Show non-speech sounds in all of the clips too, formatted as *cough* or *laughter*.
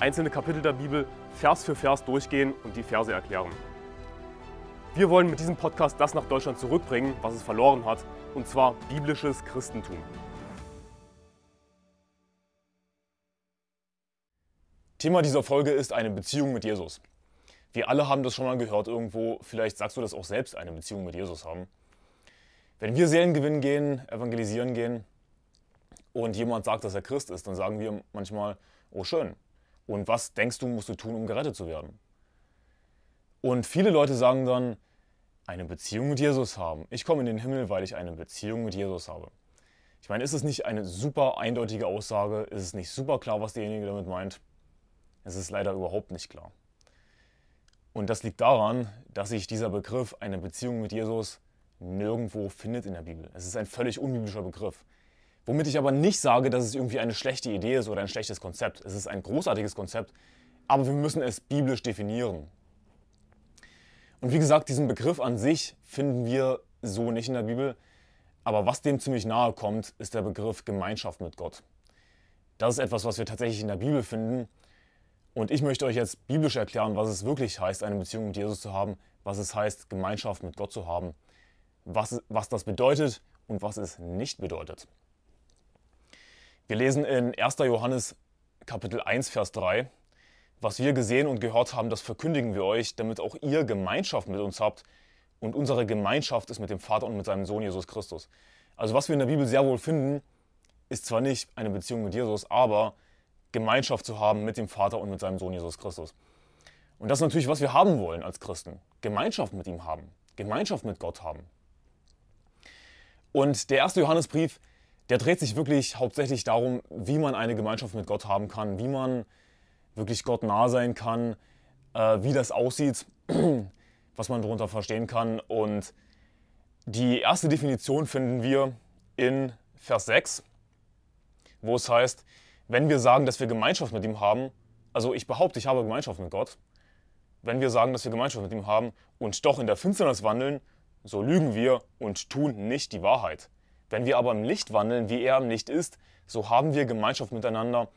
einzelne Kapitel der Bibel Vers für Vers durchgehen und die Verse erklären. Wir wollen mit diesem Podcast das nach Deutschland zurückbringen, was es verloren hat, und zwar biblisches Christentum. Thema dieser Folge ist eine Beziehung mit Jesus. Wir alle haben das schon mal gehört irgendwo, vielleicht sagst du das auch selbst, eine Beziehung mit Jesus haben. Wenn wir Seelengewinn gehen, evangelisieren gehen und jemand sagt, dass er Christ ist, dann sagen wir manchmal, oh schön, und was denkst du, musst du tun, um gerettet zu werden? Und viele Leute sagen dann, eine Beziehung mit Jesus haben. Ich komme in den Himmel, weil ich eine Beziehung mit Jesus habe. Ich meine, ist es nicht eine super eindeutige Aussage? Ist es nicht super klar, was derjenige damit meint? Es ist leider überhaupt nicht klar. Und das liegt daran, dass sich dieser Begriff, eine Beziehung mit Jesus, nirgendwo findet in der Bibel. Es ist ein völlig unbiblischer Begriff. Womit ich aber nicht sage, dass es irgendwie eine schlechte Idee ist oder ein schlechtes Konzept. Es ist ein großartiges Konzept, aber wir müssen es biblisch definieren. Und wie gesagt, diesen Begriff an sich finden wir so nicht in der Bibel. Aber was dem ziemlich nahe kommt, ist der Begriff Gemeinschaft mit Gott. Das ist etwas, was wir tatsächlich in der Bibel finden. Und ich möchte euch jetzt biblisch erklären, was es wirklich heißt, eine Beziehung mit Jesus zu haben, was es heißt, Gemeinschaft mit Gott zu haben, was, was das bedeutet und was es nicht bedeutet. Wir lesen in 1. Johannes Kapitel 1, Vers 3, was wir gesehen und gehört haben, das verkündigen wir euch, damit auch ihr Gemeinschaft mit uns habt. Und unsere Gemeinschaft ist mit dem Vater und mit seinem Sohn Jesus Christus. Also was wir in der Bibel sehr wohl finden, ist zwar nicht eine Beziehung mit Jesus, aber Gemeinschaft zu haben mit dem Vater und mit seinem Sohn Jesus Christus. Und das ist natürlich, was wir haben wollen als Christen. Gemeinschaft mit ihm haben. Gemeinschaft mit Gott haben. Und der erste Johannesbrief der dreht sich wirklich hauptsächlich darum, wie man eine Gemeinschaft mit Gott haben kann, wie man wirklich Gott nah sein kann, äh, wie das aussieht, *clears throat* was man darunter verstehen kann. Und die erste Definition finden wir in Vers 6, wo es heißt, wenn wir sagen, dass wir Gemeinschaft mit ihm haben, also ich behaupte, ich habe Gemeinschaft mit Gott, wenn wir sagen, dass wir Gemeinschaft mit ihm haben und doch in der Finsternis wandeln, so lügen wir und tun nicht die Wahrheit. Wenn wir aber im Licht wandeln, wie er im Licht ist, so haben wir Gemeinschaft miteinander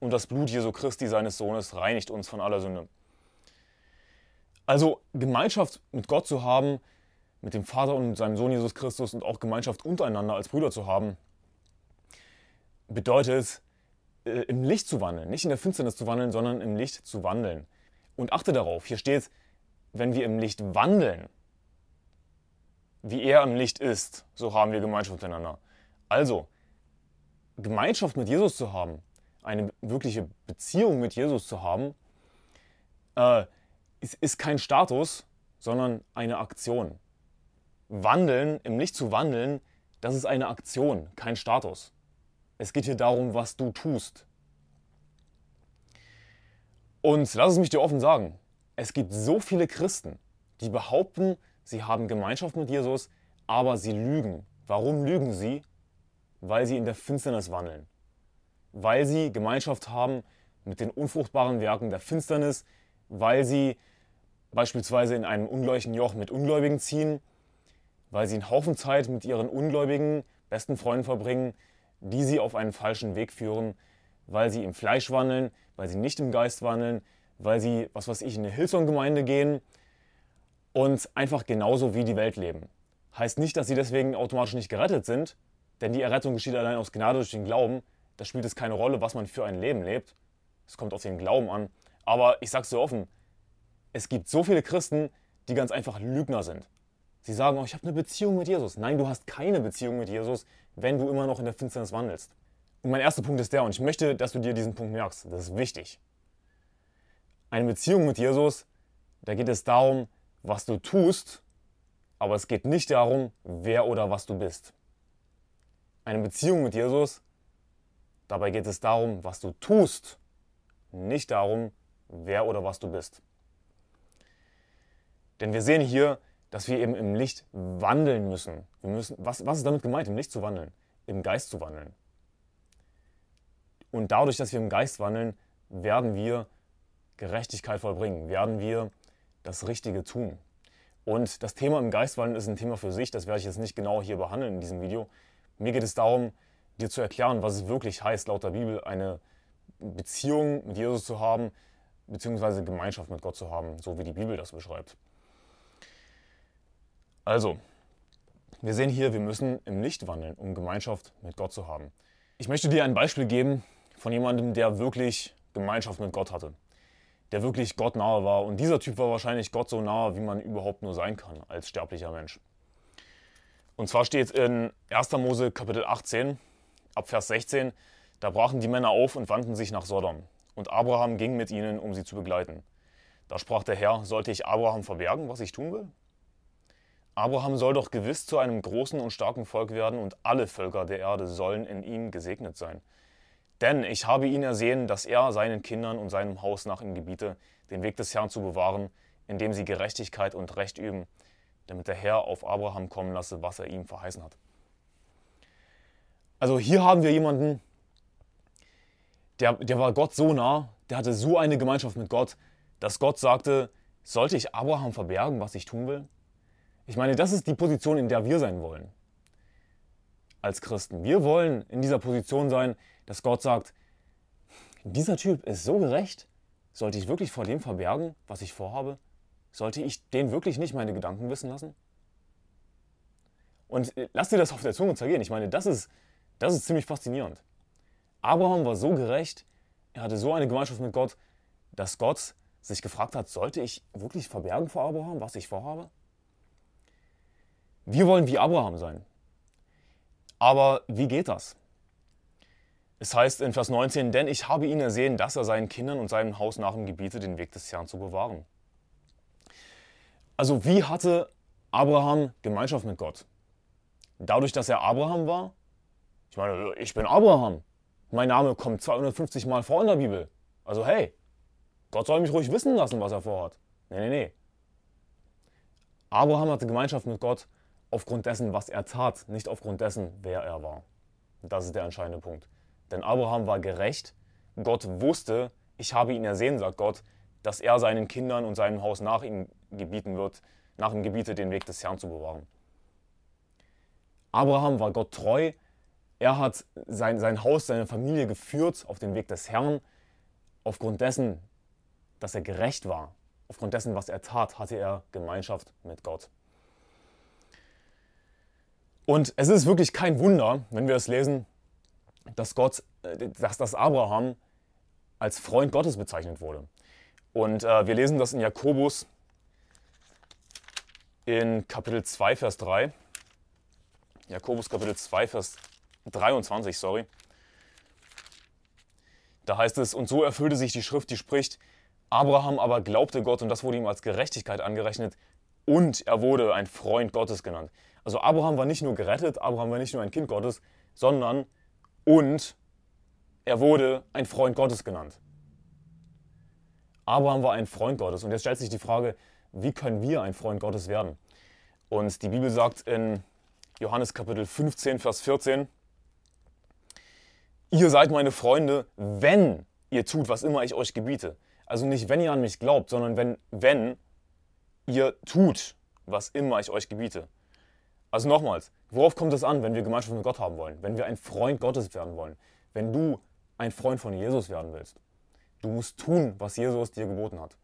und das Blut Jesu Christi, seines Sohnes, reinigt uns von aller Sünde. Also Gemeinschaft mit Gott zu haben, mit dem Vater und seinem Sohn Jesus Christus und auch Gemeinschaft untereinander als Brüder zu haben, bedeutet äh, im Licht zu wandeln. Nicht in der Finsternis zu wandeln, sondern im Licht zu wandeln. Und achte darauf, hier steht, wenn wir im Licht wandeln, wie er im Licht ist, so haben wir Gemeinschaft miteinander. Also, Gemeinschaft mit Jesus zu haben, eine wirkliche Beziehung mit Jesus zu haben, äh, ist, ist kein Status, sondern eine Aktion. Wandeln, im Licht zu wandeln, das ist eine Aktion, kein Status. Es geht hier darum, was du tust. Und lass es mich dir offen sagen, es gibt so viele Christen, die behaupten, sie haben Gemeinschaft mit Jesus, aber sie lügen. Warum lügen sie? Weil sie in der Finsternis wandeln. Weil sie Gemeinschaft haben mit den unfruchtbaren Werken der Finsternis, weil sie beispielsweise in einem ungleichen Joch mit Ungläubigen ziehen, weil sie einen Haufen Zeit mit ihren ungläubigen besten Freunden verbringen, die sie auf einen falschen Weg führen, weil sie im Fleisch wandeln, weil sie nicht im Geist wandeln, weil sie, was weiß ich, in eine Hillsong-Gemeinde gehen, und einfach genauso wie die Welt leben. Heißt nicht, dass sie deswegen automatisch nicht gerettet sind, denn die Errettung geschieht allein aus Gnade durch den Glauben. Da spielt es keine Rolle, was man für ein Leben lebt. Es kommt auf den Glauben an. Aber ich sag's dir offen, es gibt so viele Christen, die ganz einfach Lügner sind. Sie sagen, oh, ich habe eine Beziehung mit Jesus. Nein, du hast keine Beziehung mit Jesus, wenn du immer noch in der Finsternis wandelst. Und mein erster Punkt ist der, und ich möchte, dass du dir diesen Punkt merkst. Das ist wichtig. Eine Beziehung mit Jesus, da geht es darum, was du tust, aber es geht nicht darum, wer oder was du bist. Eine Beziehung mit Jesus, dabei geht es darum, was du tust, nicht darum, wer oder was du bist. Denn wir sehen hier, dass wir eben im Licht wandeln müssen. Wir müssen was, was ist damit gemeint, im Licht zu wandeln? Im Geist zu wandeln. Und dadurch, dass wir im Geist wandeln, werden wir Gerechtigkeit vollbringen, werden wir das Richtige tun. Und das Thema im Geist wandeln ist ein Thema für sich, das werde ich jetzt nicht genau hier behandeln in diesem Video. Mir geht es darum, dir zu erklären, was es wirklich heißt, laut der Bibel eine Beziehung mit Jesus zu haben, beziehungsweise Gemeinschaft mit Gott zu haben, so wie die Bibel das beschreibt. Also, wir sehen hier, wir müssen im Licht wandeln, um Gemeinschaft mit Gott zu haben. Ich möchte dir ein Beispiel geben von jemandem, der wirklich Gemeinschaft mit Gott hatte, der wirklich Gott nahe war. Und dieser Typ war wahrscheinlich Gott so nahe, wie man überhaupt nur sein kann als sterblicher Mensch. Und zwar steht in 1. Mose Kapitel 18, ab Vers 16, da brachen die Männer auf und wandten sich nach Sodom. Und Abraham ging mit ihnen, um sie zu begleiten. Da sprach der Herr, sollte ich Abraham verbergen, was ich tun will? Abraham soll doch gewiss zu einem großen und starken Volk werden und alle Völker der Erde sollen in ihm gesegnet sein. Denn ich habe ihn ersehen, dass er seinen Kindern und seinem Haus nach ihm gebiete, den Weg des Herrn zu bewahren, indem sie Gerechtigkeit und Recht üben, damit der Herr auf Abraham kommen lasse, was er ihm verheißen hat. Also hier haben wir jemanden, der, der war Gott so nah, der hatte so eine Gemeinschaft mit Gott, dass Gott sagte, sollte ich Abraham verbergen, was ich tun will? Ich meine, das ist die Position, in der wir sein wollen. Als Christen. Wir wollen in dieser Position sein, dass Gott sagt, dieser Typ ist so gerecht, sollte ich wirklich vor dem verbergen, was ich vorhabe? Sollte ich den wirklich nicht meine Gedanken wissen lassen? Und lass dir das auf der Zunge zergehen. Ich meine, das ist, das ist ziemlich faszinierend. Abraham war so gerecht, er hatte so eine Gemeinschaft mit Gott, dass Gott sich gefragt hat, sollte ich wirklich verbergen vor Abraham, was ich vorhabe? Wir wollen wie Abraham sein. Aber wie geht das? Es heißt in Vers 19, denn ich habe ihn ersehen, dass er seinen Kindern und seinem Haus nach ihm gebiete, den Weg des Herrn zu bewahren. Also wie hatte Abraham Gemeinschaft mit Gott? Dadurch, dass er Abraham war? Ich meine, ich bin Abraham. Mein Name kommt 250 Mal vor in der Bibel. Also hey, Gott soll mich ruhig wissen lassen, was er vorhat. Nee, nee, nee. Abraham hatte Gemeinschaft mit Gott aufgrund dessen, was er tat, nicht aufgrund dessen, wer er war. Das ist der entscheidende Punkt. Denn Abraham war gerecht. Gott wusste, ich habe ihn ersehen, sagt Gott, dass er seinen Kindern und seinem Haus nach ihm gebieten wird, nach ihm gebiete, den Weg des Herrn zu bewahren. Abraham war Gott treu. Er hat sein, sein Haus, seine Familie geführt auf den Weg des Herrn. Aufgrund dessen, dass er gerecht war, aufgrund dessen, was er tat, hatte er Gemeinschaft mit Gott. Und es ist wirklich kein Wunder, wenn wir es lesen, dass Gott, äh, dass das Abraham als Freund Gottes bezeichnet wurde. Und äh, wir lesen das in Jakobus in Kapitel 2, Vers 3. Jakobus Kapitel 2, Vers 23, sorry. Da heißt es, und so erfüllte sich die Schrift, die spricht, Abraham aber glaubte Gott und das wurde ihm als Gerechtigkeit angerechnet und er wurde ein Freund Gottes genannt. Also Abraham war nicht nur gerettet, Abraham war nicht nur ein Kind Gottes, sondern und er wurde ein Freund Gottes genannt. Abraham war ein Freund Gottes. Und jetzt stellt sich die Frage, wie können wir ein Freund Gottes werden? Und die Bibel sagt in Johannes Kapitel 15, Vers 14, ihr seid meine Freunde, wenn ihr tut, was immer ich euch gebiete. Also nicht, wenn ihr an mich glaubt, sondern wenn, wenn ihr tut, was immer ich euch gebiete. Also nochmals, worauf kommt es an, wenn wir Gemeinschaft mit Gott haben wollen? Wenn wir ein Freund Gottes werden wollen? Wenn du ein Freund von Jesus werden willst? Du musst tun, was Jesus dir geboten hat.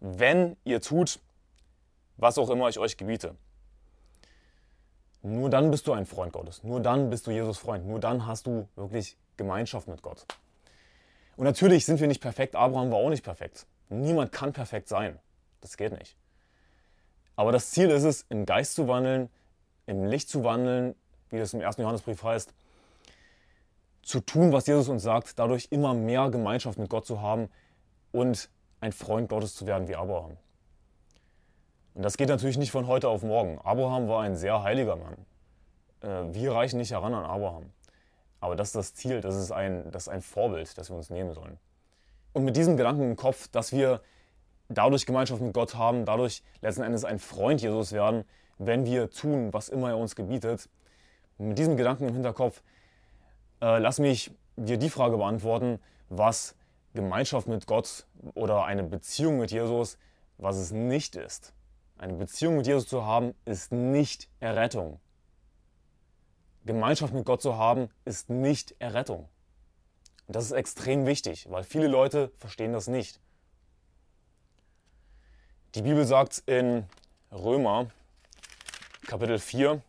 Wenn ihr tut, was auch immer ich euch gebiete. Nur dann bist du ein Freund Gottes. Nur dann bist du Jesus Freund. Nur dann hast du wirklich Gemeinschaft mit Gott. Und natürlich sind wir nicht perfekt. Abraham war auch nicht perfekt. Niemand kann perfekt sein. Das geht nicht. Aber das Ziel ist es, im Geist zu wandeln, im Licht zu wandeln, wie das im 1. Johannesbrief heißt, zu tun, was Jesus uns sagt, dadurch immer mehr Gemeinschaft mit Gott zu haben und ein Freund Gottes zu werden wie Abraham. Und das geht natürlich nicht von heute auf morgen. Abraham war ein sehr heiliger Mann. Äh, wir reichen nicht heran an Abraham. Aber das ist das Ziel, das ist ein, das ist ein Vorbild, das wir uns nehmen sollen. Und mit diesem Gedanken im Kopf, dass wir dadurch Gemeinschaft mit Gott haben, dadurch letzten Endes ein Freund Jesus werden, wenn wir tun, was immer er uns gebietet. mit diesem Gedanken im Hinterkopf, äh, lass mich dir die Frage beantworten, was Gemeinschaft mit Gott oder eine Beziehung mit Jesus, was es nicht ist. Eine Beziehung mit Jesus zu haben, ist nicht Errettung. Gemeinschaft mit Gott zu haben, ist nicht Errettung. Und das ist extrem wichtig, weil viele Leute verstehen das nicht. Die Bibel sagt in Römer Kapitel 4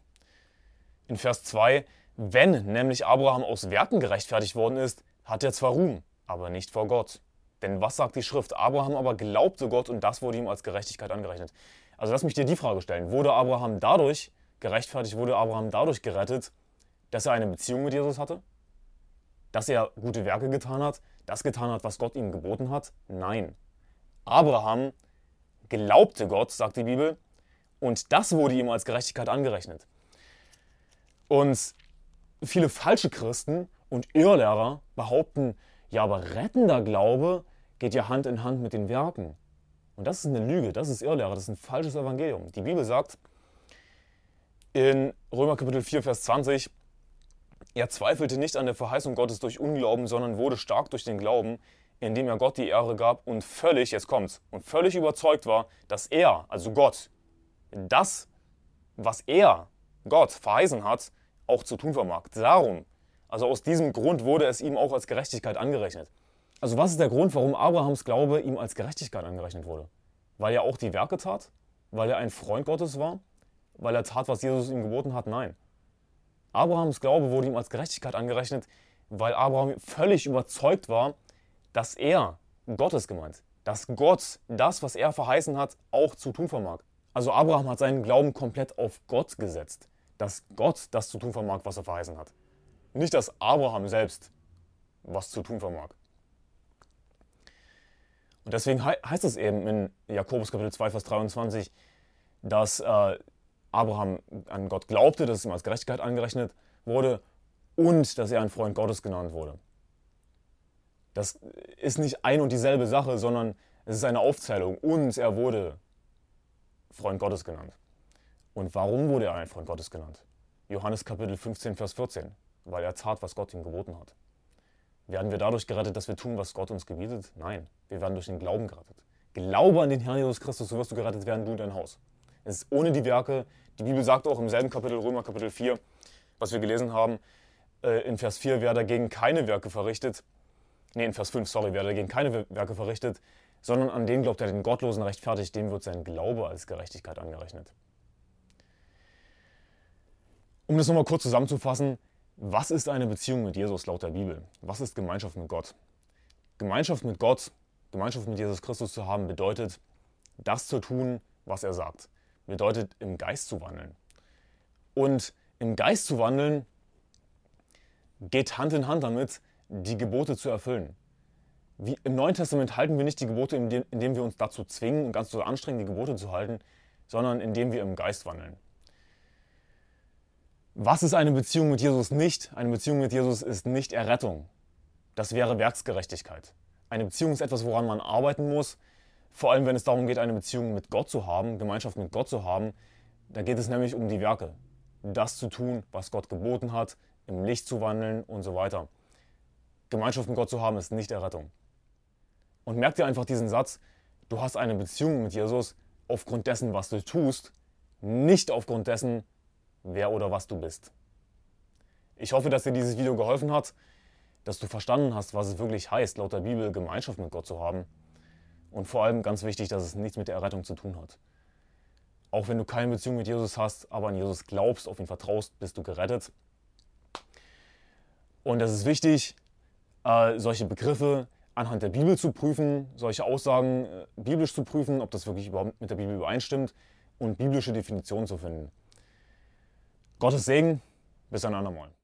in Vers 2, wenn nämlich Abraham aus Werken gerechtfertigt worden ist, hat er zwar Ruhm, aber nicht vor Gott. Denn was sagt die Schrift? Abraham aber glaubte Gott und das wurde ihm als Gerechtigkeit angerechnet. Also lass mich dir die Frage stellen. Wurde Abraham dadurch gerechtfertigt, wurde Abraham dadurch gerettet, dass er eine Beziehung mit Jesus hatte? Dass er gute Werke getan hat? Das getan hat, was Gott ihm geboten hat? Nein. Abraham glaubte Gott, sagt die Bibel, und das wurde ihm als Gerechtigkeit angerechnet. Und viele falsche Christen und Irrlehrer behaupten, ja, aber rettender Glaube geht ja Hand in Hand mit den Werken. Und das ist eine Lüge, das ist Irrlehrer, das ist ein falsches Evangelium. Die Bibel sagt in Römer Kapitel 4, Vers 20, er zweifelte nicht an der Verheißung Gottes durch Unglauben, sondern wurde stark durch den Glauben, indem er Gott die Ehre gab und völlig, jetzt kommt's, und völlig überzeugt war, dass er, also Gott, das, was er, Gott, verheißen hat, auch zu tun vermag. Darum, also aus diesem Grund wurde es ihm auch als Gerechtigkeit angerechnet. Also was ist der Grund, warum Abrahams Glaube ihm als Gerechtigkeit angerechnet wurde? Weil er auch die Werke tat? Weil er ein Freund Gottes war? Weil er tat, was Jesus ihm geboten hat? Nein. Abrahams Glaube wurde ihm als Gerechtigkeit angerechnet, weil Abraham völlig überzeugt war, dass er Gottes gemeint, dass Gott das, was er verheißen hat, auch zu tun vermag. Also Abraham hat seinen Glauben komplett auf Gott gesetzt, dass Gott das zu tun vermag, was er verheißen hat. Nicht, dass Abraham selbst was zu tun vermag. Und deswegen heißt es eben in Jakobus Kapitel 2, Vers 23, dass äh, Abraham an Gott glaubte, dass es ihm als Gerechtigkeit angerechnet wurde und dass er ein Freund Gottes genannt wurde. Das ist nicht ein und dieselbe Sache, sondern es ist eine Aufzählung. Und er wurde Freund Gottes genannt. Und warum wurde er ein Freund Gottes genannt? Johannes Kapitel 15, Vers 14. Weil er tat, was Gott ihm geboten hat. Werden wir dadurch gerettet, dass wir tun, was Gott uns gebietet? Nein, wir werden durch den Glauben gerettet. Glaube an den Herrn Jesus Christus, so wirst du gerettet werden, du und dein Haus. Es ist ohne die Werke. Die Bibel sagt auch im selben Kapitel, Römer Kapitel 4, was wir gelesen haben, äh, in Vers 4, wer dagegen keine Werke verrichtet, nee, in Vers 5, sorry, wer dagegen keine Werke verrichtet, sondern an den glaubt, der den Gottlosen rechtfertigt, dem wird sein Glaube als Gerechtigkeit angerechnet. Um das nochmal kurz zusammenzufassen, was ist eine Beziehung mit Jesus laut der Bibel? Was ist Gemeinschaft mit Gott? Gemeinschaft mit Gott, Gemeinschaft mit Jesus Christus zu haben, bedeutet, das zu tun, was er sagt. Bedeutet, im Geist zu wandeln. Und im Geist zu wandeln geht Hand in Hand damit, die Gebote zu erfüllen. Wie Im Neuen Testament halten wir nicht die Gebote, indem, wir uns dazu zwingen und ganz so anstrengen, die Gebote zu halten, sondern indem wir im Geist wandeln. Was ist eine Beziehung mit Jesus nicht? Eine Beziehung mit Jesus ist nicht Errettung. Das wäre Werksgerechtigkeit. Eine Beziehung ist etwas, woran man arbeiten muss. Vor allem, wenn es darum geht, eine Beziehung mit Gott zu haben, Gemeinschaft mit Gott zu haben. Da geht es nämlich um die Werke. Das zu tun, was Gott geboten hat, im Licht zu wandeln und so weiter. Gemeinschaft mit Gott zu haben, ist nicht Errettung. Und merk dir einfach diesen Satz, du hast eine Beziehung mit Jesus aufgrund dessen, was du tust, nicht aufgrund dessen, wer oder was du bist. Ich hoffe, dass dir dieses Video geholfen hat, dass du verstanden hast, was es wirklich heißt, laut der Bibel Gemeinschaft mit Gott zu haben. Und vor allem ganz wichtig, dass es nichts mit der Errettung zu tun hat. Auch wenn du keine Beziehung mit Jesus hast, aber an Jesus glaubst, auf ihn vertraust, bist du gerettet. Und es ist wichtig, äh, solche Begriffe anhand der Bibel zu prüfen, solche Aussagen äh, biblisch zu prüfen, ob das wirklich überhaupt mit der Bibel übereinstimmt und biblische Definitionen zu finden. Gottes Segen, bis ein andermal.